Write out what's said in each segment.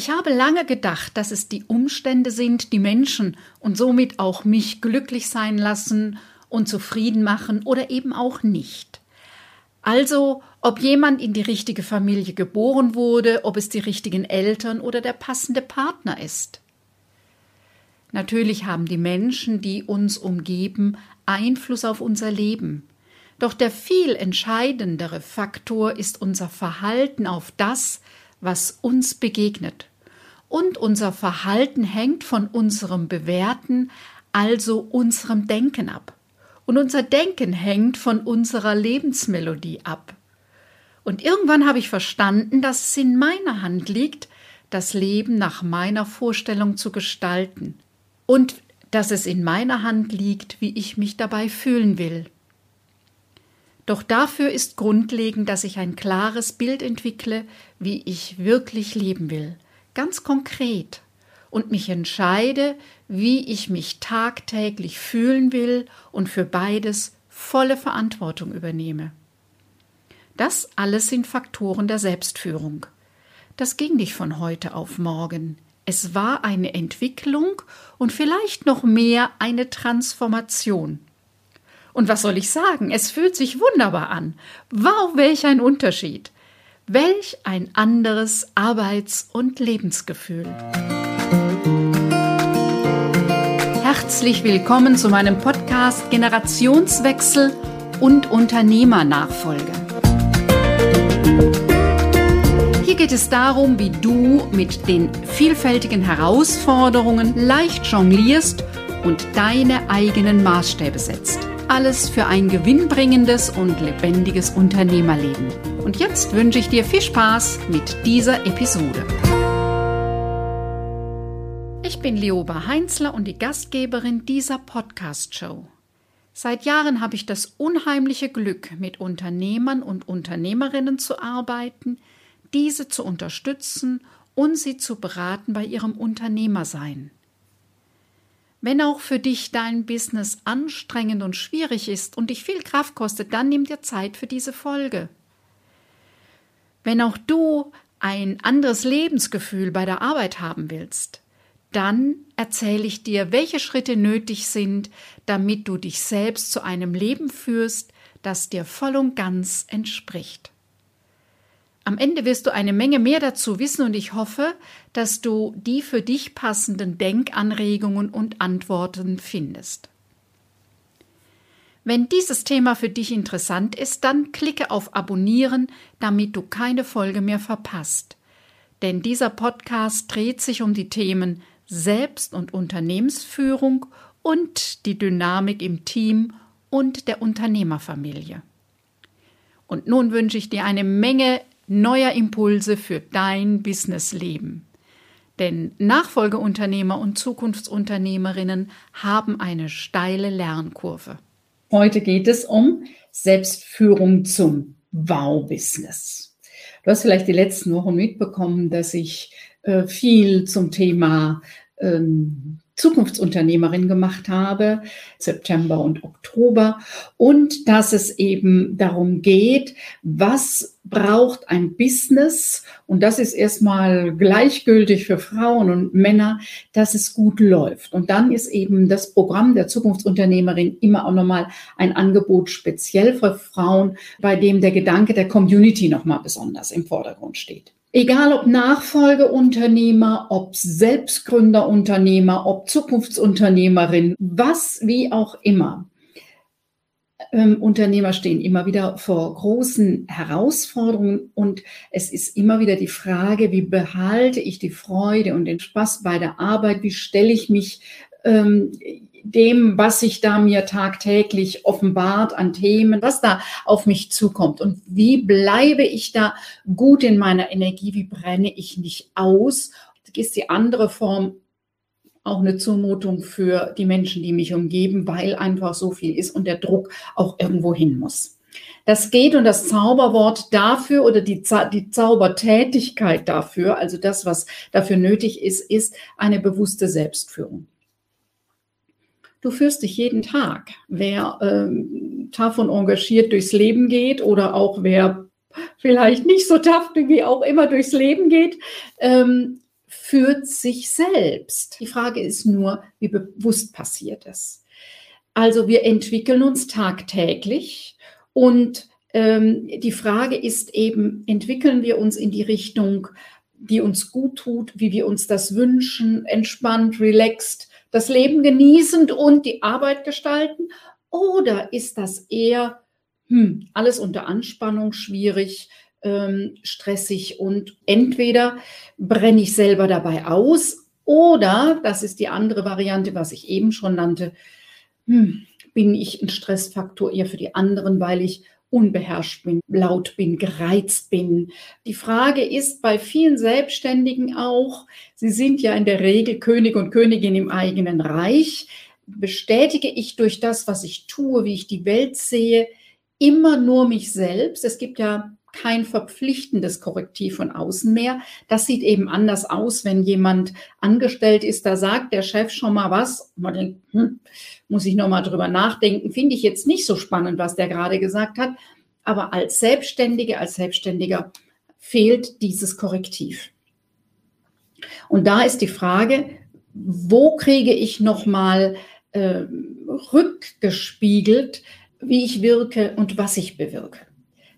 Ich habe lange gedacht, dass es die Umstände sind, die Menschen und somit auch mich glücklich sein lassen und zufrieden machen oder eben auch nicht. Also, ob jemand in die richtige Familie geboren wurde, ob es die richtigen Eltern oder der passende Partner ist. Natürlich haben die Menschen, die uns umgeben, Einfluss auf unser Leben. Doch der viel entscheidendere Faktor ist unser Verhalten auf das, was uns begegnet und unser Verhalten hängt von unserem Bewerten, also unserem Denken ab. Und unser Denken hängt von unserer Lebensmelodie ab. Und irgendwann habe ich verstanden, dass es in meiner Hand liegt, das Leben nach meiner Vorstellung zu gestalten. Und dass es in meiner Hand liegt, wie ich mich dabei fühlen will. Doch dafür ist grundlegend, dass ich ein klares Bild entwickle, wie ich wirklich leben will – ganz konkret und mich entscheide, wie ich mich tagtäglich fühlen will und für beides volle Verantwortung übernehme. Das alles sind Faktoren der Selbstführung. Das ging nicht von heute auf morgen. Es war eine Entwicklung und vielleicht noch mehr eine Transformation. Und was soll ich sagen? Es fühlt sich wunderbar an. Wow, welch ein Unterschied. Welch ein anderes Arbeits- und Lebensgefühl. Herzlich willkommen zu meinem Podcast Generationswechsel und Unternehmernachfolge. Hier geht es darum, wie du mit den vielfältigen Herausforderungen leicht jonglierst und deine eigenen Maßstäbe setzt. Alles für ein gewinnbringendes und lebendiges Unternehmerleben. Und jetzt wünsche ich dir viel Spaß mit dieser Episode. Ich bin Leoba Heinzler und die Gastgeberin dieser Podcast-Show. Seit Jahren habe ich das unheimliche Glück, mit Unternehmern und Unternehmerinnen zu arbeiten, diese zu unterstützen und sie zu beraten bei ihrem Unternehmersein. Wenn auch für dich dein Business anstrengend und schwierig ist und dich viel Kraft kostet, dann nimm dir Zeit für diese Folge. Wenn auch du ein anderes Lebensgefühl bei der Arbeit haben willst, dann erzähle ich dir, welche Schritte nötig sind, damit du dich selbst zu einem Leben führst, das dir voll und ganz entspricht. Am Ende wirst du eine Menge mehr dazu wissen und ich hoffe, dass du die für dich passenden Denkanregungen und Antworten findest. Wenn dieses Thema für dich interessant ist, dann klicke auf Abonnieren, damit du keine Folge mehr verpasst. Denn dieser Podcast dreht sich um die Themen Selbst- und Unternehmensführung und die Dynamik im Team und der Unternehmerfamilie. Und nun wünsche ich dir eine Menge neuer Impulse für dein Businessleben. Denn Nachfolgeunternehmer und Zukunftsunternehmerinnen haben eine steile Lernkurve. Heute geht es um Selbstführung zum Wow-Business. Du hast vielleicht die letzten Wochen mitbekommen, dass ich äh, viel zum Thema ähm, Zukunftsunternehmerin gemacht habe, September und Oktober, und dass es eben darum geht, was braucht ein Business, und das ist erstmal gleichgültig für Frauen und Männer, dass es gut läuft. Und dann ist eben das Programm der Zukunftsunternehmerin immer auch nochmal ein Angebot speziell für Frauen, bei dem der Gedanke der Community nochmal besonders im Vordergrund steht. Egal ob Nachfolgeunternehmer, ob Selbstgründerunternehmer, ob Zukunftsunternehmerin, was wie auch immer. Ähm, Unternehmer stehen immer wieder vor großen Herausforderungen und es ist immer wieder die Frage, wie behalte ich die Freude und den Spaß bei der Arbeit, wie stelle ich mich ähm, dem, was sich da mir tagtäglich offenbart an Themen, was da auf mich zukommt und wie bleibe ich da gut in meiner Energie, wie brenne ich nicht aus. Ist die andere Form auch eine Zumutung für die Menschen, die mich umgeben, weil einfach so viel ist und der Druck auch irgendwo hin muss. Das geht und das Zauberwort dafür oder die, die Zaubertätigkeit dafür, also das, was dafür nötig ist, ist eine bewusste Selbstführung. Du führst dich jeden Tag. Wer ähm, tough und engagiert durchs Leben geht oder auch wer vielleicht nicht so tough wie auch immer durchs Leben geht, ähm, führt sich selbst. Die Frage ist nur, wie bewusst passiert es. Also wir entwickeln uns tagtäglich und ähm, die Frage ist eben, entwickeln wir uns in die Richtung, die uns gut tut, wie wir uns das wünschen, entspannt, relaxed, das Leben genießend und die Arbeit gestalten? Oder ist das eher hm, alles unter Anspannung, schwierig, ähm, stressig und entweder brenne ich selber dabei aus oder, das ist die andere Variante, was ich eben schon nannte, hm, bin ich ein Stressfaktor eher für die anderen, weil ich unbeherrscht bin, laut bin, gereizt bin. Die Frage ist bei vielen Selbstständigen auch, sie sind ja in der Regel König und Königin im eigenen Reich. Bestätige ich durch das, was ich tue, wie ich die Welt sehe, immer nur mich selbst? Es gibt ja kein verpflichtendes Korrektiv von außen mehr. Das sieht eben anders aus, wenn jemand angestellt ist, da sagt der Chef schon mal was. Man denkt, hm, muss ich noch mal drüber nachdenken. Finde ich jetzt nicht so spannend, was der gerade gesagt hat. Aber als Selbstständige, als Selbstständiger fehlt dieses Korrektiv. Und da ist die Frage, wo kriege ich noch mal äh, rückgespiegelt, wie ich wirke und was ich bewirke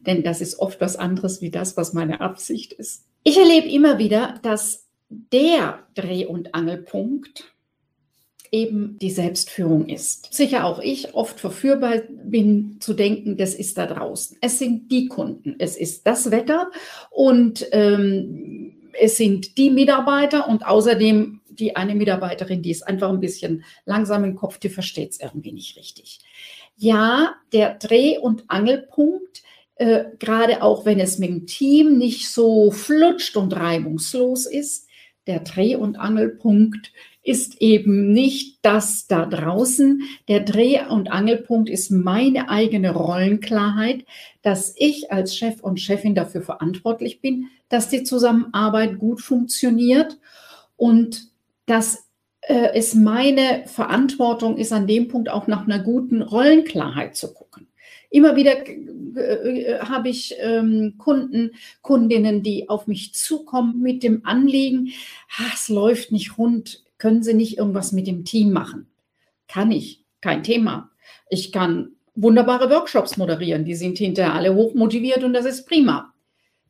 denn das ist oft was anderes wie das, was meine Absicht ist. Ich erlebe immer wieder, dass der Dreh- und Angelpunkt eben die Selbstführung ist. Sicher auch ich oft verführbar bin zu denken, das ist da draußen. Es sind die Kunden, es ist das Wetter und ähm, es sind die Mitarbeiter und außerdem die eine Mitarbeiterin, die ist einfach ein bisschen langsam im Kopf, die versteht es irgendwie nicht richtig. Ja, der Dreh- und Angelpunkt äh, gerade auch wenn es mit dem Team nicht so flutscht und reibungslos ist, der Dreh- und Angelpunkt ist eben nicht das da draußen. Der Dreh- und Angelpunkt ist meine eigene Rollenklarheit, dass ich als Chef und Chefin dafür verantwortlich bin, dass die Zusammenarbeit gut funktioniert und dass äh, es meine Verantwortung ist, an dem Punkt auch nach einer guten Rollenklarheit zu gucken. Immer wieder äh, äh, habe ich ähm, Kunden, Kundinnen, die auf mich zukommen mit dem Anliegen, es läuft nicht rund, können Sie nicht irgendwas mit dem Team machen? Kann ich, kein Thema. Ich kann wunderbare Workshops moderieren, die sind hinterher alle hochmotiviert und das ist prima.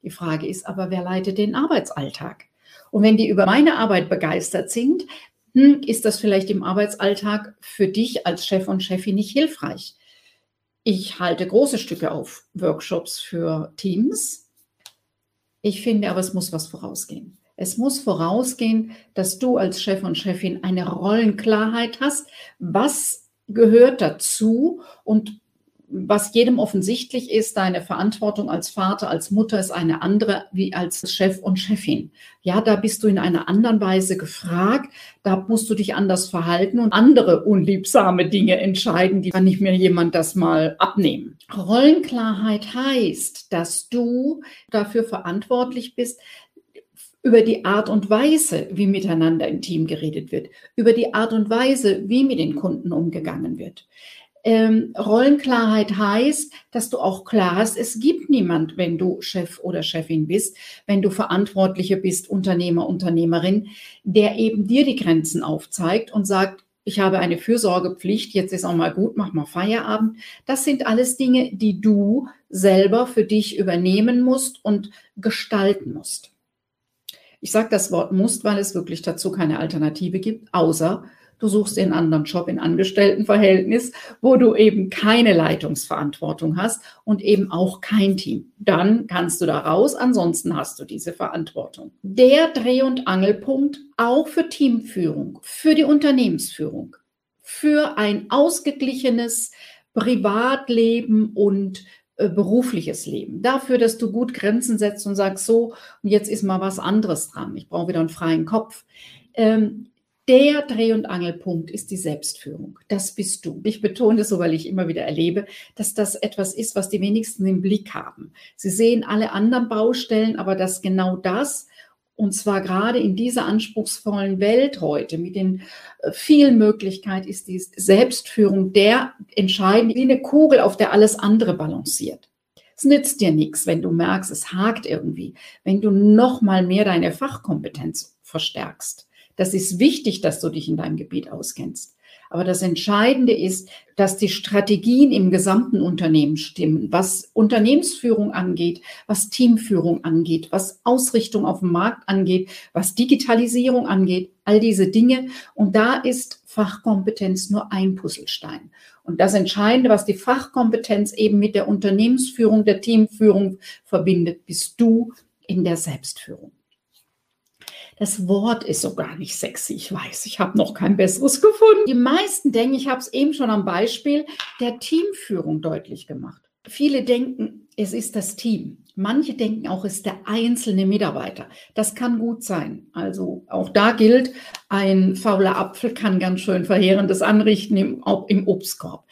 Die Frage ist aber, wer leitet den Arbeitsalltag? Und wenn die über meine Arbeit begeistert sind, hm, ist das vielleicht im Arbeitsalltag für dich als Chef und Chefin nicht hilfreich. Ich halte große Stücke auf Workshops für Teams. Ich finde aber, es muss was vorausgehen. Es muss vorausgehen, dass du als Chef und Chefin eine Rollenklarheit hast. Was gehört dazu und was jedem offensichtlich ist, deine Verantwortung als Vater, als Mutter ist eine andere wie als Chef und Chefin. Ja, da bist du in einer anderen Weise gefragt, da musst du dich anders verhalten und andere unliebsame Dinge entscheiden, die kann nicht mir jemand das mal abnehmen. Rollenklarheit heißt, dass du dafür verantwortlich bist, über die Art und Weise, wie miteinander im Team geredet wird, über die Art und Weise, wie mit den Kunden umgegangen wird. Ähm, Rollenklarheit heißt, dass du auch klar hast, es gibt niemand, wenn du Chef oder Chefin bist, wenn du Verantwortliche bist, Unternehmer, Unternehmerin, der eben dir die Grenzen aufzeigt und sagt, ich habe eine Fürsorgepflicht, jetzt ist auch mal gut, mach mal Feierabend. Das sind alles Dinge, die du selber für dich übernehmen musst und gestalten musst. Ich sage das Wort musst, weil es wirklich dazu keine Alternative gibt, außer Du suchst einen anderen Job in Angestelltenverhältnis, wo du eben keine Leitungsverantwortung hast und eben auch kein Team. Dann kannst du da raus, ansonsten hast du diese Verantwortung. Der Dreh- und Angelpunkt auch für Teamführung, für die Unternehmensführung, für ein ausgeglichenes Privatleben und äh, berufliches Leben. Dafür, dass du gut Grenzen setzt und sagst, so, und jetzt ist mal was anderes dran. Ich brauche wieder einen freien Kopf. Ähm, der Dreh- und Angelpunkt ist die Selbstführung. Das bist du. Ich betone das so, weil ich immer wieder erlebe, dass das etwas ist, was die wenigsten im Blick haben. Sie sehen alle anderen Baustellen, aber dass genau das, und zwar gerade in dieser anspruchsvollen Welt heute mit den äh, vielen Möglichkeiten, ist die Selbstführung der entscheidend wie eine Kugel, auf der alles andere balanciert. Es nützt dir nichts, wenn du merkst, es hakt irgendwie, wenn du noch mal mehr deine Fachkompetenz verstärkst. Das ist wichtig, dass du dich in deinem Gebiet auskennst. Aber das Entscheidende ist, dass die Strategien im gesamten Unternehmen stimmen, was Unternehmensführung angeht, was Teamführung angeht, was Ausrichtung auf dem Markt angeht, was Digitalisierung angeht, all diese Dinge. Und da ist Fachkompetenz nur ein Puzzlestein. Und das Entscheidende, was die Fachkompetenz eben mit der Unternehmensführung, der Teamführung verbindet, bist du in der Selbstführung. Das Wort ist so gar nicht sexy. Ich weiß, ich habe noch kein besseres gefunden. Die meisten denken, ich habe es eben schon am Beispiel der Teamführung deutlich gemacht. Viele denken, es ist das Team. Manche denken auch, es ist der einzelne Mitarbeiter. Das kann gut sein. Also auch da gilt, ein fauler Apfel kann ganz schön Verheerendes anrichten im, im Obstkorb.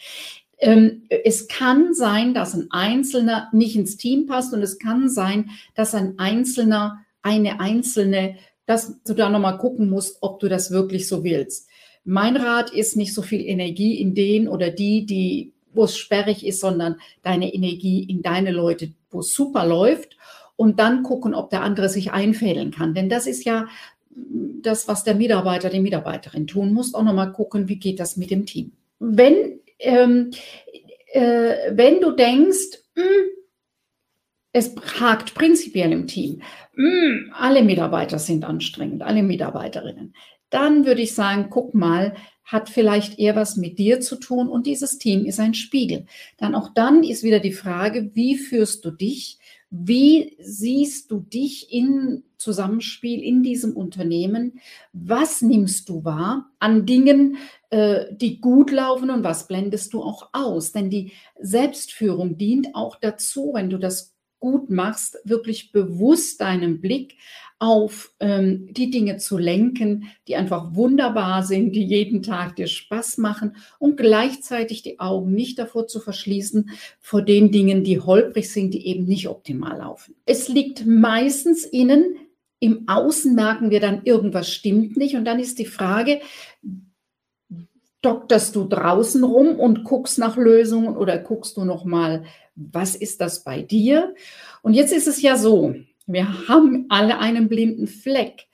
Ähm, es kann sein, dass ein Einzelner nicht ins Team passt und es kann sein, dass ein Einzelner, eine Einzelne dass du da nochmal gucken musst, ob du das wirklich so willst. Mein Rat ist nicht so viel Energie in den oder die, die, wo es sperrig ist, sondern deine Energie in deine Leute, wo es super läuft und dann gucken, ob der andere sich einfädeln kann. Denn das ist ja das, was der Mitarbeiter, die Mitarbeiterin tun muss. Auch nochmal gucken, wie geht das mit dem Team. Wenn, ähm, äh, wenn du denkst, mh, hm, es hakt prinzipiell im Team. Mm, alle Mitarbeiter sind anstrengend, alle Mitarbeiterinnen. Dann würde ich sagen, guck mal, hat vielleicht eher was mit dir zu tun und dieses Team ist ein Spiegel. Dann auch dann ist wieder die Frage, wie führst du dich? Wie siehst du dich in Zusammenspiel in diesem Unternehmen? Was nimmst du wahr an Dingen, äh, die gut laufen und was blendest du auch aus? Denn die Selbstführung dient auch dazu, wenn du das gut machst, wirklich bewusst deinen Blick auf ähm, die Dinge zu lenken, die einfach wunderbar sind, die jeden Tag dir Spaß machen und gleichzeitig die Augen nicht davor zu verschließen vor den Dingen, die holprig sind, die eben nicht optimal laufen. Es liegt meistens innen, im Außen merken wir dann, irgendwas stimmt nicht und dann ist die Frage, dokterst du draußen rum und guckst nach Lösungen oder guckst du noch mal was ist das bei dir? Und jetzt ist es ja so, wir haben alle einen blinden Fleck.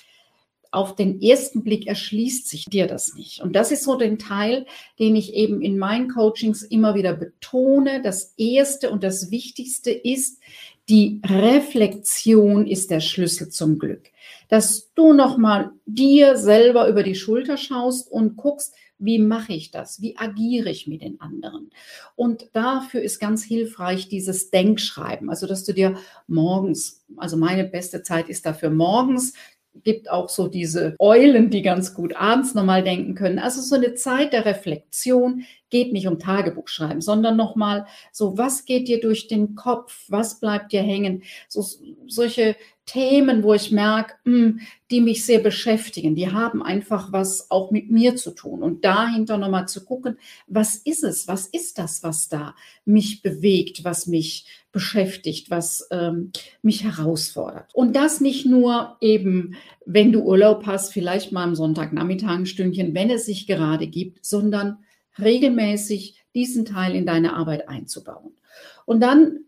Auf den ersten Blick erschließt sich dir das nicht. Und das ist so den Teil, den ich eben in meinen Coachings immer wieder betone. Das Erste und das Wichtigste ist, die Reflexion ist der Schlüssel zum Glück. Dass du nochmal dir selber über die Schulter schaust und guckst, wie mache ich das? Wie agiere ich mit den anderen? Und dafür ist ganz hilfreich dieses Denkschreiben. Also, dass du dir morgens, also meine beste Zeit ist dafür morgens, gibt auch so diese Eulen, die ganz gut abends nochmal denken können. Also so eine Zeit der Reflexion geht nicht um Tagebuch schreiben, sondern nochmal so, was geht dir durch den Kopf? Was bleibt dir hängen? So, solche Themen, wo ich merke, hm, die mich sehr beschäftigen, die haben einfach was auch mit mir zu tun. Und dahinter nochmal zu gucken, was ist es, was ist das, was da mich bewegt, was mich beschäftigt, was ähm, mich herausfordert. Und das nicht nur eben, wenn du Urlaub hast, vielleicht mal am Sonntagnachmittag ein Stündchen, wenn es sich gerade gibt, sondern regelmäßig diesen Teil in deine Arbeit einzubauen. Und dann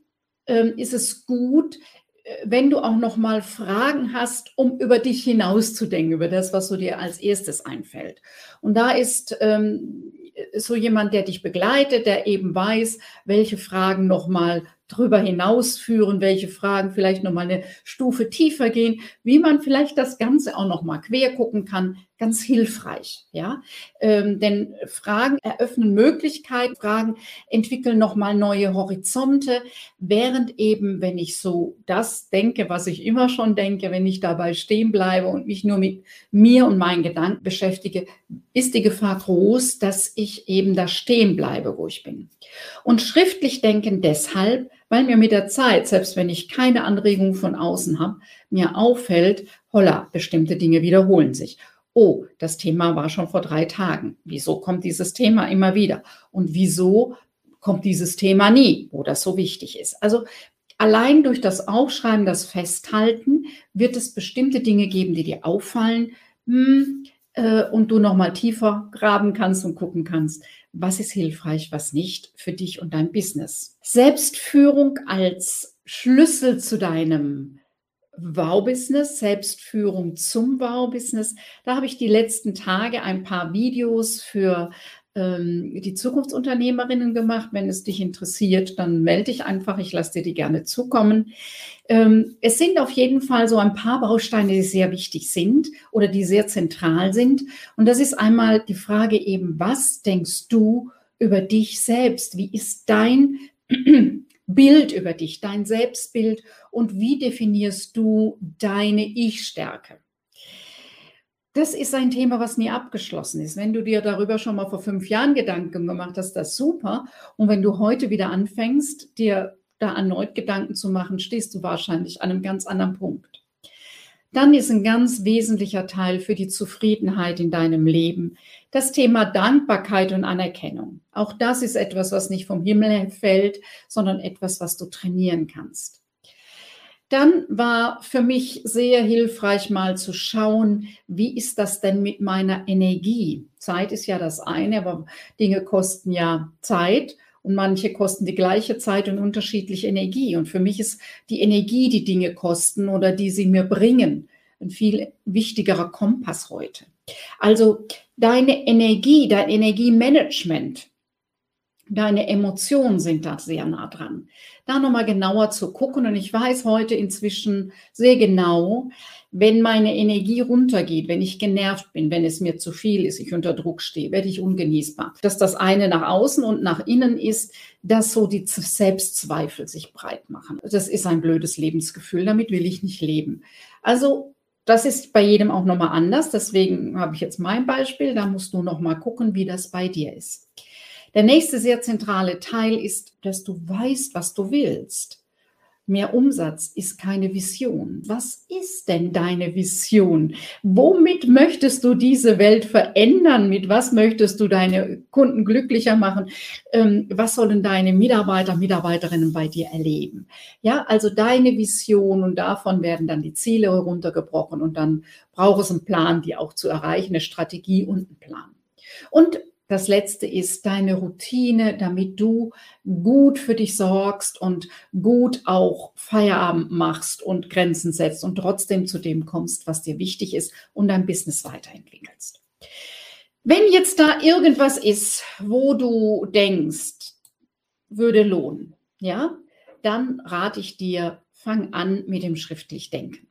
ähm, ist es gut, wenn du auch noch mal Fragen hast, um über dich hinauszudenken, über das, was so dir als erstes einfällt. Und da ist ähm, so jemand, der dich begleitet, der eben weiß, welche Fragen noch mal drüber hinausführen, welche Fragen vielleicht noch mal eine Stufe tiefer gehen, wie man vielleicht das Ganze auch noch mal quer gucken kann, ganz hilfreich, ja. Ähm, denn Fragen eröffnen Möglichkeiten, Fragen entwickeln noch mal neue Horizonte, während eben, wenn ich so das denke, was ich immer schon denke, wenn ich dabei stehen bleibe und mich nur mit mir und meinen Gedanken beschäftige, ist die Gefahr groß, dass ich eben da stehen bleibe, wo ich bin. Und schriftlich denken deshalb, weil mir mit der Zeit, selbst wenn ich keine Anregung von außen habe, mir auffällt, holla, bestimmte Dinge wiederholen sich. Oh, das Thema war schon vor drei Tagen. Wieso kommt dieses Thema immer wieder? Und wieso kommt dieses Thema nie, wo das so wichtig ist? Also allein durch das Aufschreiben, das Festhalten, wird es bestimmte Dinge geben, die dir auffallen hm, äh, und du nochmal tiefer graben kannst und gucken kannst, was ist hilfreich, was nicht für dich und dein Business. Selbstführung als Schlüssel zu deinem Wow-Business, Selbstführung zum Wow-Business. Da habe ich die letzten Tage ein paar Videos für ähm, die Zukunftsunternehmerinnen gemacht. Wenn es dich interessiert, dann melde dich einfach. Ich lasse dir die gerne zukommen. Ähm, es sind auf jeden Fall so ein paar Bausteine, die sehr wichtig sind oder die sehr zentral sind. Und das ist einmal die Frage eben, was denkst du über dich selbst? Wie ist dein Bild über dich, dein Selbstbild und wie definierst du deine Ich-Stärke? Das ist ein Thema, was nie abgeschlossen ist. Wenn du dir darüber schon mal vor fünf Jahren Gedanken gemacht hast, das ist super. Und wenn du heute wieder anfängst, dir da erneut Gedanken zu machen, stehst du wahrscheinlich an einem ganz anderen Punkt. Dann ist ein ganz wesentlicher Teil für die Zufriedenheit in deinem Leben das Thema Dankbarkeit und Anerkennung. Auch das ist etwas, was nicht vom Himmel fällt, sondern etwas, was du trainieren kannst. Dann war für mich sehr hilfreich mal zu schauen, wie ist das denn mit meiner Energie? Zeit ist ja das eine, aber Dinge kosten ja Zeit und manche kosten die gleiche Zeit und unterschiedliche Energie. Und für mich ist die Energie, die Dinge kosten oder die sie mir bringen, ein viel wichtigerer Kompass heute. Also deine Energie, dein Energiemanagement, deine Emotionen sind da sehr nah dran. Da nochmal genauer zu gucken. Und ich weiß heute inzwischen sehr genau, wenn meine Energie runtergeht, wenn ich genervt bin, wenn es mir zu viel ist, ich unter Druck stehe, werde ich ungenießbar. Dass das eine nach außen und nach innen ist, dass so die Selbstzweifel sich breit machen. Das ist ein blödes Lebensgefühl. Damit will ich nicht leben. Also das ist bei jedem auch nochmal anders. Deswegen habe ich jetzt mein Beispiel. Da musst du nochmal gucken, wie das bei dir ist. Der nächste sehr zentrale Teil ist, dass du weißt, was du willst. Mehr Umsatz ist keine Vision. Was ist denn deine Vision? Womit möchtest du diese Welt verändern? Mit was möchtest du deine Kunden glücklicher machen? Ähm, was sollen deine Mitarbeiter, Mitarbeiterinnen bei dir erleben? Ja, also deine Vision und davon werden dann die Ziele heruntergebrochen und dann braucht es einen Plan, die auch zu erreichen, eine Strategie und einen Plan. Und das letzte ist deine Routine, damit du gut für dich sorgst und gut auch Feierabend machst und Grenzen setzt und trotzdem zu dem kommst, was dir wichtig ist und dein Business weiterentwickelst. Wenn jetzt da irgendwas ist, wo du denkst, würde lohnen, ja, dann rate ich dir, fang an mit dem schriftlich Denken.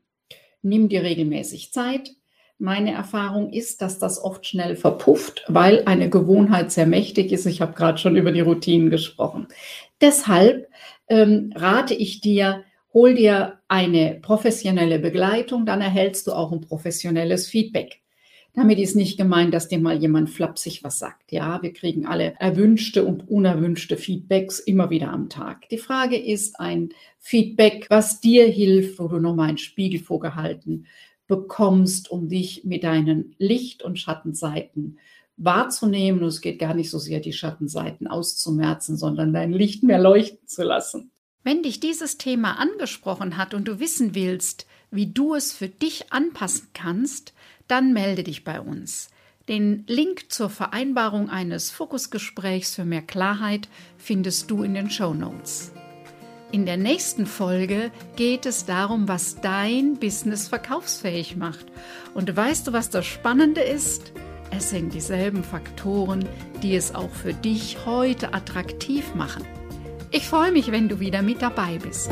Nimm dir regelmäßig Zeit, meine Erfahrung ist, dass das oft schnell verpufft, weil eine Gewohnheit sehr mächtig ist. Ich habe gerade schon über die Routinen gesprochen. Deshalb ähm, rate ich dir, hol dir eine professionelle Begleitung, dann erhältst du auch ein professionelles Feedback. Damit ist nicht gemeint, dass dir mal jemand flapsig was sagt. Ja, wir kriegen alle erwünschte und unerwünschte Feedbacks immer wieder am Tag. Die Frage ist ein Feedback, was dir hilft, wo du nochmal einen Spiegel vorgehalten bekommst, um dich mit deinen Licht- und Schattenseiten wahrzunehmen. Und es geht gar nicht so sehr, die Schattenseiten auszumerzen, sondern dein Licht mehr leuchten zu lassen. Wenn dich dieses Thema angesprochen hat und du wissen willst, wie du es für dich anpassen kannst, dann melde dich bei uns. Den Link zur Vereinbarung eines Fokusgesprächs für mehr Klarheit findest du in den Show Notes. In der nächsten Folge geht es darum, was dein Business verkaufsfähig macht. Und weißt du, was das Spannende ist? Es sind dieselben Faktoren, die es auch für dich heute attraktiv machen. Ich freue mich, wenn du wieder mit dabei bist.